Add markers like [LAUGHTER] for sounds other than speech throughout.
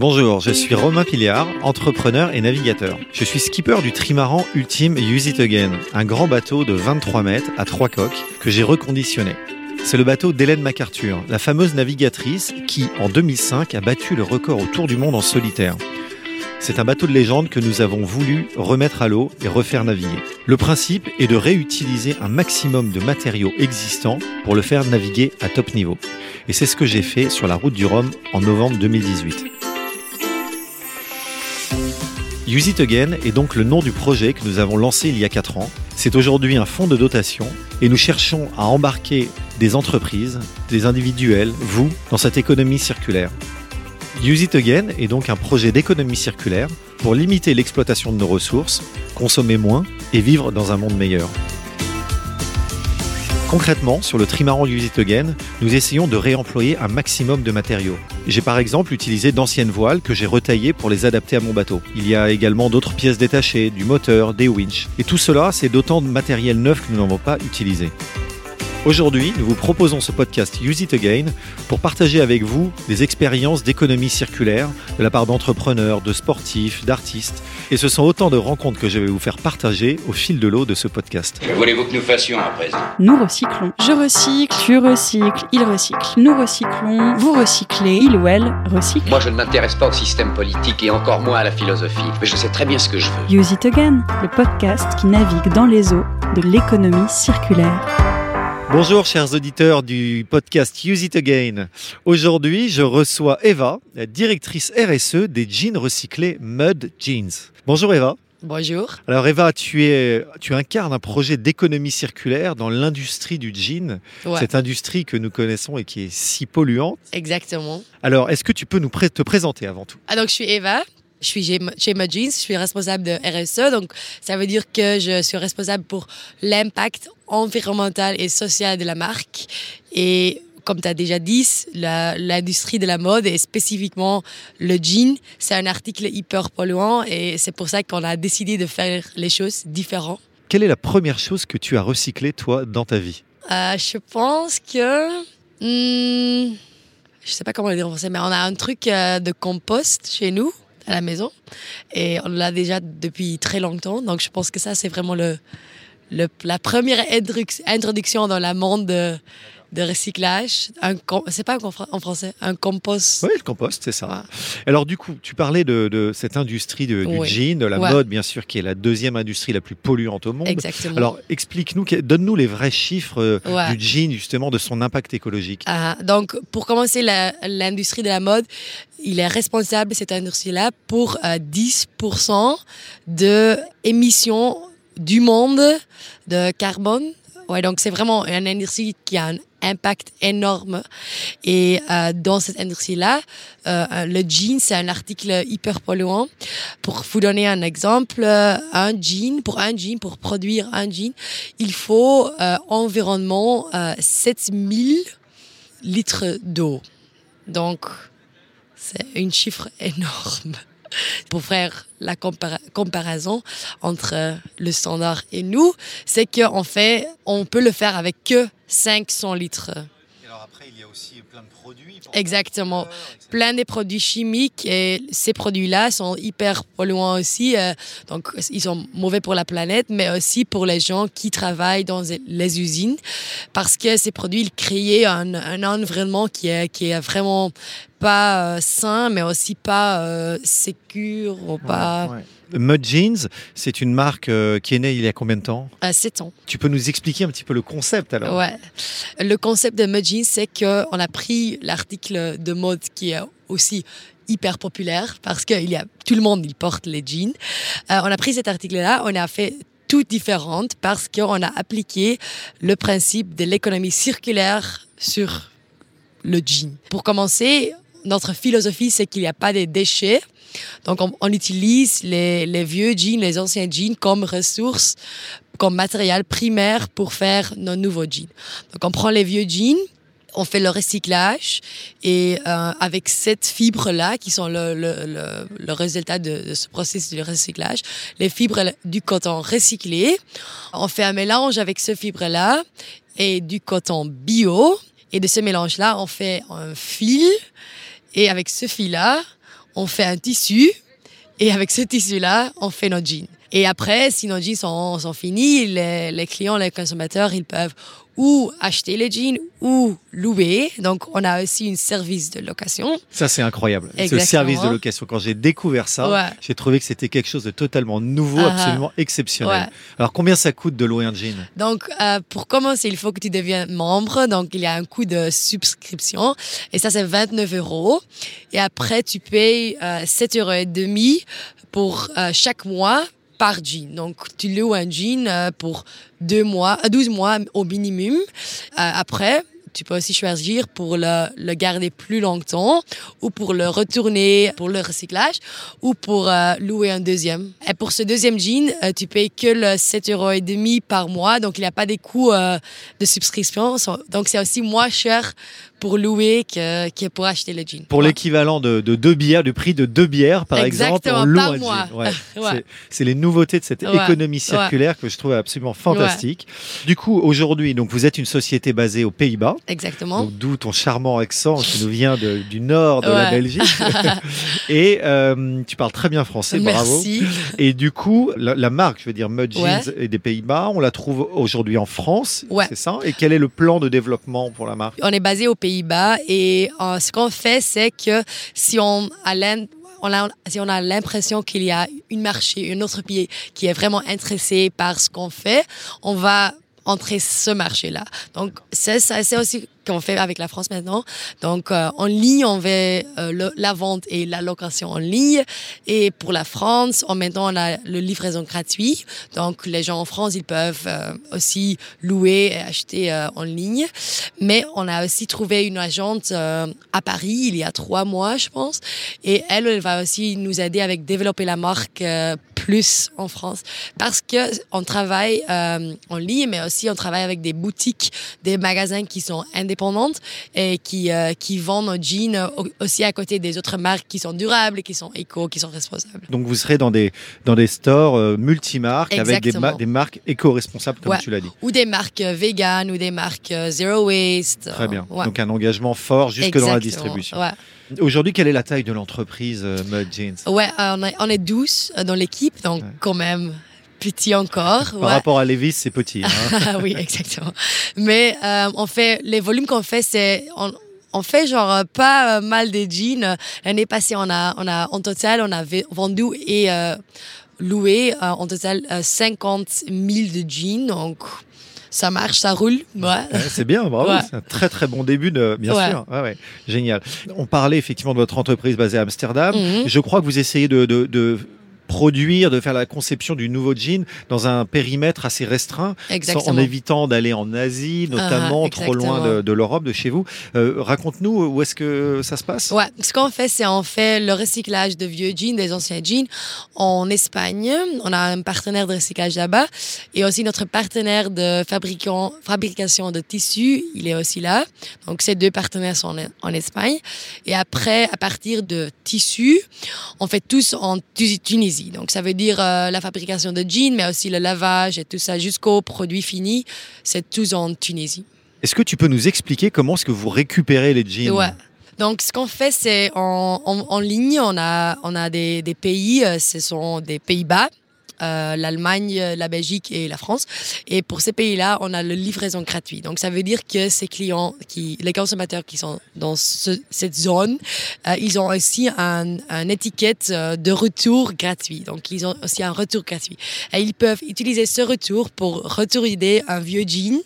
Bonjour, je suis Romain Piliard, entrepreneur et navigateur. Je suis skipper du trimaran ultime Use It Again, un grand bateau de 23 mètres à trois coques que j'ai reconditionné. C'est le bateau d'Hélène MacArthur, la fameuse navigatrice qui, en 2005, a battu le record autour du monde en solitaire. C'est un bateau de légende que nous avons voulu remettre à l'eau et refaire naviguer. Le principe est de réutiliser un maximum de matériaux existants pour le faire naviguer à top niveau. Et c'est ce que j'ai fait sur la route du Rhum en novembre 2018. Use It est donc le nom du projet que nous avons lancé il y a 4 ans. C'est aujourd'hui un fonds de dotation et nous cherchons à embarquer des entreprises, des individuels, vous, dans cette économie circulaire. Use It est donc un projet d'économie circulaire pour limiter l'exploitation de nos ressources, consommer moins et vivre dans un monde meilleur. Concrètement, sur le trimaran Use It nous essayons de réemployer un maximum de matériaux. J'ai par exemple utilisé d'anciennes voiles que j'ai retaillées pour les adapter à mon bateau. Il y a également d'autres pièces détachées, du moteur, des winches. Et tout cela, c'est d'autant de matériel neuf que nous n'avons pas utilisé. Aujourd'hui, nous vous proposons ce podcast Use It Again pour partager avec vous des expériences d'économie circulaire de la part d'entrepreneurs, de sportifs, d'artistes. Et ce sont autant de rencontres que je vais vous faire partager au fil de l'eau de ce podcast. Que voulez-vous que nous fassions à présent? Nous recyclons. Je recycle, tu recycles, il recycle, nous recyclons, vous recyclez, il ou elle recycle. Moi, je ne m'intéresse pas au système politique et encore moins à la philosophie. Mais je sais très bien ce que je veux. Use It Again, le podcast qui navigue dans les eaux de l'économie circulaire. Bonjour chers auditeurs du podcast Use It Again. Aujourd'hui, je reçois Eva, la directrice RSE des jeans recyclés Mud Jeans. Bonjour Eva. Bonjour. Alors Eva, tu, es, tu incarnes un projet d'économie circulaire dans l'industrie du jean, Ouais, cette industrie que nous connaissons et qui est si polluante. exactement. Alors, est-ce que tu peux nous te présenter avant tout? Ah, donc, je suis Eva. Je suis chez Jeans, je suis responsable de RSE, donc ça veut dire que je suis responsable pour l'impact environnemental et social de la marque. Et comme tu as déjà dit, l'industrie de la mode et spécifiquement le jean, c'est un article hyper polluant et c'est pour ça qu'on a décidé de faire les choses différentes. Quelle est la première chose que tu as recyclée, toi, dans ta vie? Euh, je pense que. hmm, je sais pas comment le dire en français, mais on a un truc euh, de compost chez nous, à la maison. Et on l'a déjà depuis très longtemps. Donc je pense que ça, c'est vraiment le, le- la première introduc- introduction dans le monde de, recyclage. Un C'est pas en fran- en français, un compost. Oui, le compost, c'est ça. Ouais. Alors du coup, tu parlais de, de cette industrie de- du jean, de la Ouais. mode, bien sûr, qui est la deuxième industrie la plus polluante au monde. Exactement. Alors, explique-nous, que- donne-nous les vrais chiffres euh, du jean, justement, de son impact écologique. Ah, donc, pour commencer, l'industrie de la mode, il est responsable, cette industrie-là, pour euh, 10% de émissions du monde de carbone. Ouais, donc c'est vraiment une industrie qui a un impact énorme. Et euh, dans cette industrie-là, euh, le jean, c'est un article hyper polluant. Pour vous donner un exemple, euh, un jean, pour un jean, pour produire un jean, il faut euh, environnement euh, 7000 litres d'eau. Donc, c'est un chiffre énorme. Pour faire la compara- comparaison entre euh, le standard et nous, c'est qu'en fait, on peut le faire avec que 500 litres. Alors après, il y a aussi plein de produits. Exactement. Plein de produits chimiques et ces produits-là sont hyper polluants aussi. euh, donc, ils sont mauvais pour la planète, mais aussi pour les gens qui travaillent dans les usines parce que ces produits, ils créent un, un environnement qui est, qui est vraiment pas euh, sain, mais aussi pas euh, sécure ou pas. Mud Jeans, c'est une marque euh, qui est née il y a combien de temps? À 7 ans. Tu peux nous expliquer un petit peu le concept alors? Ouais. Le concept de Mud Jeans, c'est qu'on a pris l'article de mode qui est aussi hyper populaire parce que il y a, tout le monde il porte les jeans. Euh, on a pris cet article-là, on a fait tout différente parce qu'on a appliqué le principe de l'économie circulaire sur le jean. Pour commencer, notre philosophie, c'est qu'il n'y a pas de déchets. Donc, on, on utilise les, les vieux jeans, les anciens jeans comme ressources, comme matériel primaire pour faire nos nouveaux jeans. Donc, on prend les vieux jeans, on fait le recyclage et euh, avec cette fibre là qui sont le, le, le, le résultat de, de, ce processus de recyclage, les fibres du coton recyclé, on fait un mélange avec ce fibre là et du coton bio et de ce mélange là on fait un fil et avec ce fil là on fait un tissu et avec ce tissu là on fait nos jeans. Et après, si nos jeans sont, sont finis, les, les clients, les consommateurs, ils peuvent ou acheter les jeans ou louer. Donc, on a aussi un service de location. Ça, c'est incroyable. Ce service de location. Quand j'ai découvert ça, ouais. j'ai trouvé que c'était quelque chose de totalement nouveau, Ah, absolument exceptionnel. ouais. Alors, combien ça coûte de louer un jean? Donc, euh, pour commencer, il faut que tu deviennes membre. Donc, il y a un coût de subscription. Et ça, c'est 29 euros. Et après, tu payes euh, 7 euros pour euh, chaque mois par jean. Donc, tu loues un jean euh, pour deux mois, euh, 12 mois au minimum. Euh, après, tu peux aussi choisir pour le, garder plus longtemps ou pour le retourner pour le recyclage ou pour euh, louer un deuxième. Et pour ce deuxième jean, euh, tu payes que le 7,5 euros par mois, donc il n'y a pas des coûts euh, de subscription. Donc c'est aussi moins cher pour louer que, que pour acheter le jean. Pour ouais. l'équivalent de, de, deux bières, du prix de deux bières par Exactement, exemple, on loue un jean. Ouais. [LAUGHS] ouais. C'est les nouveautés de cette économie circulaire que je trouve absolument fantastique. Du coup, aujourd'hui, donc vous êtes une société basée aux Pays-Bas. Exactement. D'où ton charmant accent qui nous vient de, du nord de la Belgique. [LAUGHS] Et euh, tu parles très bien français, bravo. Merci. Et du coup, la, la marque, je veux dire Mud Jeans est des Pays-Bas, on la trouve aujourd'hui en France, c'est ça? Et quel est le plan de développement pour la marque? On est basé aux Pays-Bas et euh, ce qu'on fait, c'est que si on a on a, si on a l'impression qu'il y a une marché, un autre pays qui est vraiment intéressé par ce qu'on fait, on va entrer ce marché-là. Donc, c'est aussi qu'on fait avec la France maintenant. Donc, euh, en ligne, on fait euh, la vente et la location en ligne. Et pour la France, en maintenant, on a le livraison gratuit. Donc, les gens en France, ils peuvent euh, aussi louer et acheter euh, en ligne. Mais on a aussi trouvé une agente euh, à Paris il y a trois mois, je pense. Et elle, elle va aussi nous aider avec développer la marque euh, plus en France parce que on travaille euh, en ligne, mais aussi on travaille avec des boutiques, des magasins qui sont indépendantes et qui euh, qui vendent nos jeans aussi à côté des autres marques qui sont durables, qui sont éco, qui sont responsables. Donc vous serez dans des dans des stores euh, multimarques avec des, ma des marques éco-responsables comme ouais. tu l'as dit. Ou des marques vegan ou des marques euh, zero waste. Très bien. Ouais. Donc un engagement fort jusque Exactement. dans la distribution. Ouais. Aujourd'hui, quelle est la taille de l'entreprise euh, Mud Jeans? Ouais, euh, on, est, on est 12 dans l'équipe, donc ouais. quand même petit encore. Par ouais. rapport à Levis, c'est petit. Hein [LAUGHS] oui, exactement. Mais euh, on fait les volumes qu'on fait, c'est on, on, fait genre pas euh, mal de jeans. L'année passée, on a on a en total on a vendu et euh, loué euh, en total 50 000 de jeans. Donc ça marche, ça roule. Ouais. ouais c'est bien, bravo. Ouais. C'est un très très bon début, de, bien ouais. sûr. Ouais, Génial. On parlait effectivement de votre entreprise basée à Amsterdam. Mhm. Mm -hmm. Je crois que vous essayez de, de, de produire, de faire la conception du nouveau jean dans un périmètre assez restreint. Sans, en évitant d'aller en Asie, notamment uh, trop loin de, de l'Europe, de chez vous. Euh, Raconte-nous où est-ce que ça se passe? Ouais, ce qu'on fait, c'est on fait le recyclage de vieux jeans, des anciens jeans en Espagne. On a un partenaire de recyclage là-bas et aussi notre partenaire de fabricant, fabrication de tissus, il est aussi là. Donc ces deux partenaires sont en, en Espagne. Et après, à partir de tissus, on fait tous en Tunisie. Donc ça veut dire euh, la fabrication de jeans, mais aussi le lavage et tout ça jusqu'au produit fini. C'est tout en Tunisie. Est-ce que tu peux nous expliquer comment est-ce que vous récupérez les jeans? Ouais. Donc, ce qu'on fait, c'est en, en, en, ligne, on a, on a des, des pays, euh, ce sont des Pays-Bas, euh, l'Allemagne, la Belgique et la France. Et pour ces pays-là, on a le livraison gratuit. Donc, ça veut dire que ces clients, qui, les consommateurs qui sont dans ce, cette zone, euh, ils ont aussi un, un, étiquette euh, de retour gratuit. Donc, ils ont aussi un retour gratuit. Et ils peuvent utiliser ce retour pour retourner un vieux jean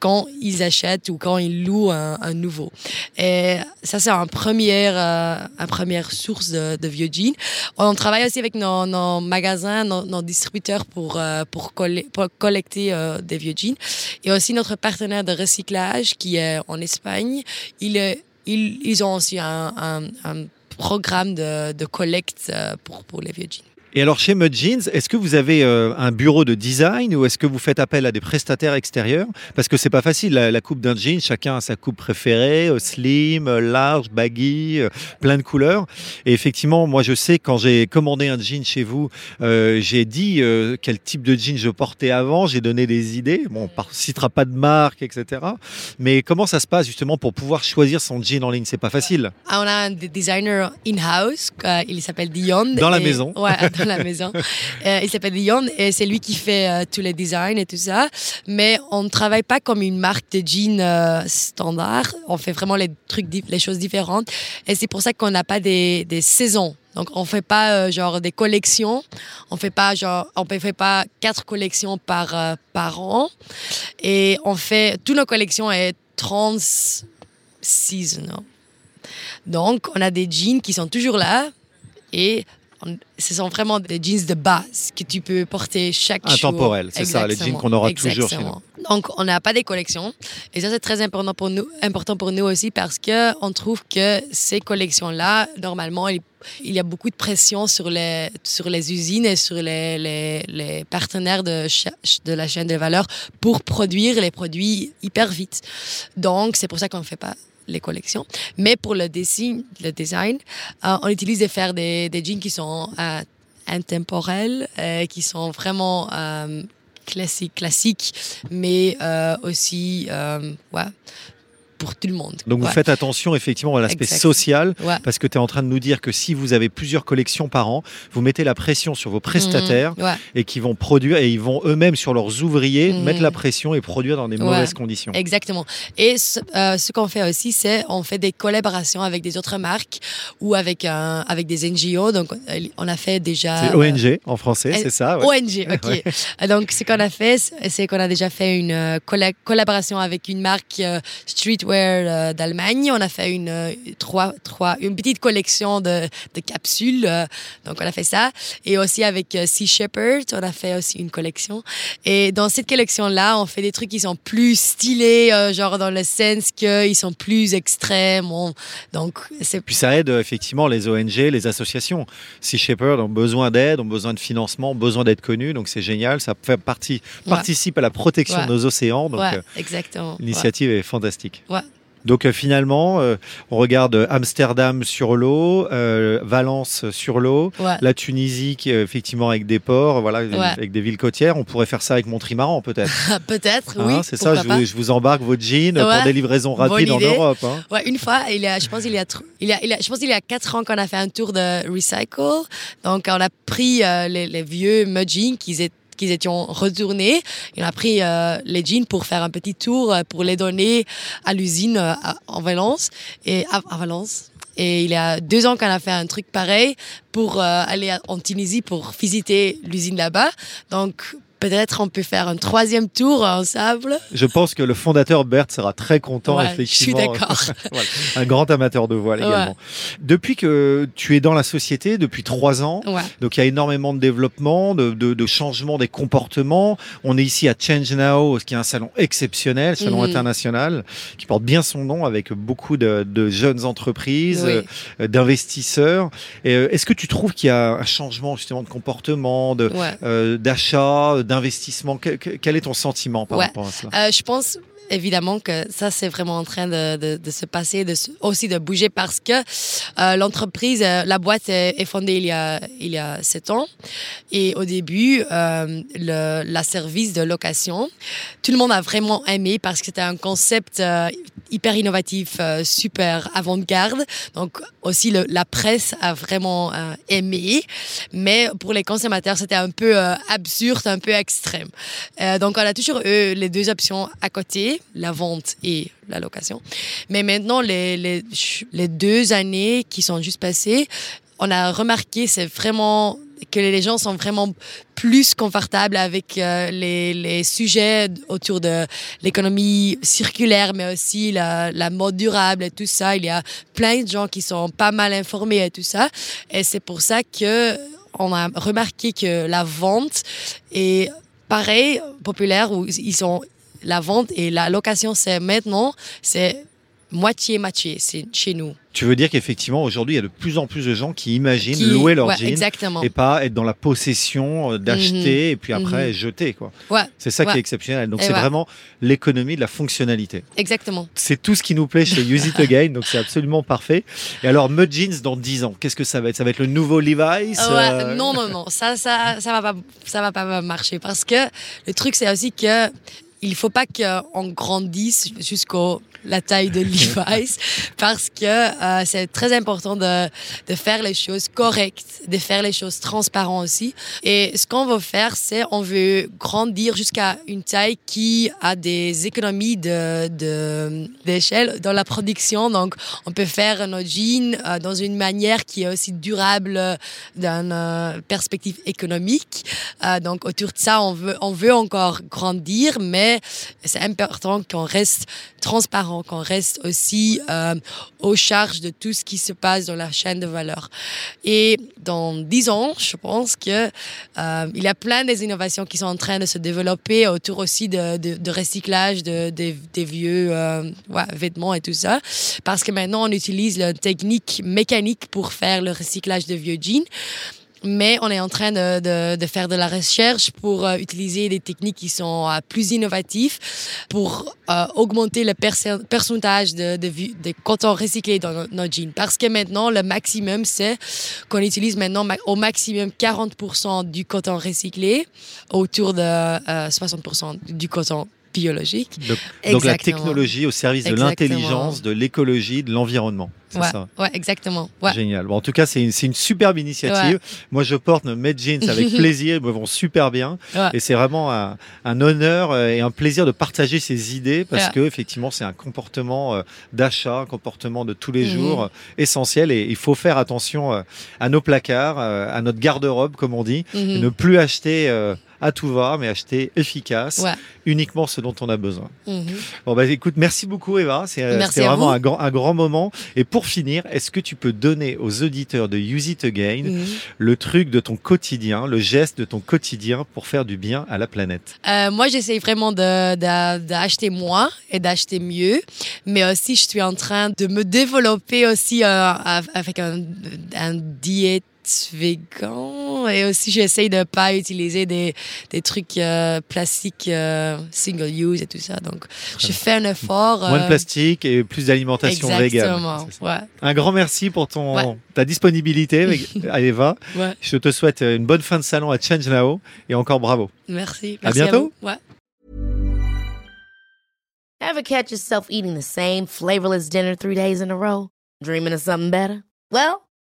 quand ils achètent ou quand ils louent un, un nouveau. Et ça, c'est une première, euh, une première source de, de, vieux jeans. On travaille aussi avec nos, nos magasins, nos, nos, distributeurs pour, euh, pour, coller, pour collecter euh, des vieux jeans. Et aussi notre partenaire de recyclage qui est en Espagne. Il est, ils, ils ont aussi un, un, un programme de, de collecte euh, pour, pour les vieux jeans. Et alors chez Mud Jeans, est-ce que vous avez euh, un bureau de design ou est-ce que vous faites appel à des prestataires extérieurs? Parce que c'est pas facile, la, la coupe d'un jean, chacun a sa coupe préférée, euh, slim, euh, large, baggy, euh, plein de couleurs. Et effectivement, moi je sais quand j'ai commandé un jean chez vous, euh, j'ai dit euh, quel type de jean je portais avant, j'ai donné des idées. Bon, on ne citera pas de marque, etc. Mais comment ça se passe justement pour pouvoir choisir son jean en ligne? C'est pas facile. Ah, on a un designer in-house, euh, il s'appelle Dion. Dans la maison. Ouais, [LAUGHS] la maison. Euh, il s'appelle Dion et c'est lui qui fait euh, tous les designs et tout ça. Mais on ne travaille pas comme une marque de jeans euh, standard. On fait vraiment les trucs, les choses différentes. Et c'est pour ça qu'on n'a pas des, saisons. Donc on fait pas genre des collections. On fait pas genre on fait pas quatre collections par par an. Et on fait toutes nos collections est trans seasonal. Donc, on a des jeans qui sont toujours là et ce sont vraiment des jeans de base que tu peux porter chaque jour. Intemporels, c'est ça, les jeans qu'on aura toujours chez. Donc, on n'a pas des collections. Et ça, c'est très important pour nous, important pour nous aussi parce que on trouve que ces collections-là, normalement, il, y a beaucoup de pression sur les, sur les usines et sur les, les, les partenaires de, de la chaîne de valeur pour produire les produits hyper vite. Donc, c'est pour ça qu'on ne fait pas les collections. Mais pour le dessin, le design, euh, on utilise de faire des, des jeans qui sont euh, intemporels, euh, qui sont vraiment euh, classiques, classiques, mais aussi ouais, pour tout le monde. Donc vous faites attention effectivement à l'aspect social, Ouais. parce que tu es en train de nous dire que si vous avez plusieurs collections par an, vous mettez la pression sur vos prestataires Mhm, ouais. et qui vont produire, et ils vont eux-mêmes sur leurs ouvriers Mhm. mettre la pression et produire dans des mauvaises conditions. Exactement. Et ce, euh, ce qu'on fait aussi, c'est on fait des collaborations avec des autres marques ou avec, un, avec des NGO. Donc, euh, on a fait déjà... C'est ONG en français, euh, c'est ça. ONG, [LAUGHS] ok. Donc, ce qu'on a fait, c'est qu'on a déjà fait une euh, colla- collaboration avec une marque euh, streetwear euh, d'Allemagne. On a fait une, euh, trois, trois, une petite collection de, de capsules. euh, donc, on a fait ça. Et aussi avec Sea Shepherd, on a fait aussi une collection. Et dans cette collection-là, on fait des trucs qui sont plus stylés, genre dans le sens qu'ils sont plus extrêmes. On- donc, c'est Puis ça aide effectivement les ONG, les associations. Sea Shepherd ont besoin d'aide, ont besoin de financement, ont besoin d'être connus, donc c'est génial. Ça fait partie, Ouais. participe à la protection Ouais. de nos océans, donc ouais, exactement. Ouais. l'initiative est fantastique. Ouais. Donc euh, finalement, euh, on regarde euh, Amsterdam sur l'eau, euh, Valence sur l'eau, Ouais. la Tunisie qui est effectivement avec des ports, voilà, Ouais. avec des villes côtières. On pourrait faire ça avec Montrimaran peut-être. [LAUGHS] Peut-être, Hein, oui. c'est ça, je vous, je vous embarque votre jean Ouais. pour des livraisons Bonne rapides en idée. Europe. hein. Ouais, une fois, il y a, je pense il y a, il y a, il a- je pense il y a quatre ans qu'on a fait un tour de recycle. Donc on a pris euh, les, les vieux mud jeans qu'ils étaient qu'ils étaient retournés. Et on a pris euh, les jeans pour faire un petit tour, euh, pour les donner à l'usine euh, en Valence. Et à, à Valence. Et il y a deux ans qu'on a fait un truc pareil pour euh, aller en Tunisie pour visiter l'usine là-bas. Donc peut-être on peut faire un troisième tour ensemble. Je pense que le fondateur Bert sera très content, Ouais, je suis effectivement. d'accord. [LAUGHS] Voilà, un grand amateur de voile Ouais. également. Depuis que tu es dans la société, depuis trois ans, Ouais. donc il y a énormément de développement, de, de, de changement des comportements. On est ici à Change Now, qui est un salon exceptionnel, salon Mhm. international, qui porte bien son nom avec beaucoup de, de jeunes entreprises, Oui. euh, d'investisseurs. Euh, Est-ce que tu trouves qu'il y a un changement justement de comportement, euh, d'achat, d'investissement Que- que- Quel est ton sentiment par Ouais. rapport à cela? Euh, je pense évidemment que ça c'est vraiment en train de, se passer, de aussi de bouger parce que euh, l'entreprise, euh, la boîte est, fondée il y a il y a sept ans et au début euh, le la service de location, tout le monde a vraiment aimé parce que c'était un concept hyper innovatif, super avant-garde. Donc aussi la presse a vraiment aimé, mais pour les consommateurs c'était un peu absurde, un peu extrême. Donc, on a toujours eu les deux options à côté, la vente et la location. Mais maintenant, les, les, les deux années qui sont juste passées, on a remarqué, c'est vraiment que les gens sont vraiment plus confortables avec euh, les, les sujets autour de l'économie circulaire, mais aussi la, la mode durable et tout ça. Il y a plein de gens qui sont pas mal informés et tout ça. Et c'est pour ça que on a remarqué que la vente est pareil, populaire, où ils sont la vente et la location, c'est maintenant, c'est moitié-moitié, c'est chez nous. Tu veux dire qu'effectivement, aujourd'hui, il y a de plus en plus de gens qui imaginent Qui- louer leur ouais, jean exactement. et pas être dans la possession euh, d'acheter et puis après Mhm. jeter. quoi. Ouais, C'est ça qui est exceptionnel. Donc c'est vraiment l'économie de la fonctionnalité. exactement. C'est tout ce qui nous plaît chez Use It Again, donc c'est absolument parfait. Et alors, Mud Jeans dans 10 ans, qu'est-ce que ça va être? Ça va être le nouveau Levi's euh, Non, non, non, ça, ça, ça va pas, ça va pas marcher parce que le truc c'est aussi que il faut pas qu'on grandisse jusqu'au la taille de Levi's [LAUGHS] parce que euh, c'est très important de, de faire les choses correctes, de faire les choses transparentes aussi. Et ce qu'on veut faire, c'est on veut grandir jusqu'à une taille qui a des économies de de- d'échelle dans la production. Donc, on peut faire nos jeans euh, dans une manière qui est aussi durable euh, d'une euh, perspective économique. Euh, donc, autour de ça, on veut, on veut encore grandir, mais c'est important qu'on reste transparent, qu'on reste aussi euh, aux charges de tout ce qui se passe dans la chaîne de valeur. Et dans dix ans, je pense que euh, il y a plein des innovations qui sont en train de se développer autour aussi de, recyclage de, de- des vieux euh, vêtements et tout ça. Parce que maintenant, on utilise la technique mécanique pour faire le recyclage de vieux jeans. Mais on est en train de, de, de faire de la recherche pour euh, utiliser des techniques qui sont euh, plus innovatives pour euh, augmenter le pourcentage de, de, de coton recyclé dans nos, jeans. Parce que maintenant, le maximum, c'est qu'on utilise maintenant ma- au maximum 40% du coton recyclé, autour de euh, 60% du coton biologique. Donc, donc la technologie au service de l'intelligence, de l'écologie, de l'environnement. C'est Ouais, ça. ouais, exactement. Ouais. Génial. Bon, en tout cas, c'est une, c'est une superbe initiative. Moi, je porte Med Jeans avec [LAUGHS] plaisir. Ils me vont super bien. Et c'est vraiment un, un honneur euh, et un plaisir de partager ces idées parce que, effectivement, c'est un comportement euh, d'achat, un comportement de tous les Mhm. jours euh, essentiel. Et il faut faire attention à nos placards, à notre garde-robe, comme on dit. Mhm. Et ne plus acheter euh, à tout va, mais acheter efficace, Ouais. uniquement ce dont on a besoin. Mhm. Bon, bah écoute, merci beaucoup, Eva. C'est, euh, C'était vraiment un grand, un grand moment. Et pour finir, est-ce que tu peux donner aux auditeurs de Use It Again Mhm. le truc de ton quotidien, le geste de ton quotidien pour faire du bien à la planète? Euh, moi, j'essaie vraiment d'acheter moins et d'acheter mieux, mais aussi je suis en train de me développer aussi euh, avec un, un diète vegan et aussi j'essaie de pas utiliser des, des trucs euh, plastiques euh, single use et tout ça. Donc, je fais un effort. Moins de euh, plastique et plus d'alimentation végane. Ouais, Un grand merci pour ton, Ouais. ta disponibilité, [LAUGHS] avec- à Eva. ouais. Je te souhaite une bonne fin de salon à Change Now et encore bravo. Merci. À Merci bientôt. Ever catch yourself eating the same flavorless dinner three days in a row? Dreaming of something better? Well,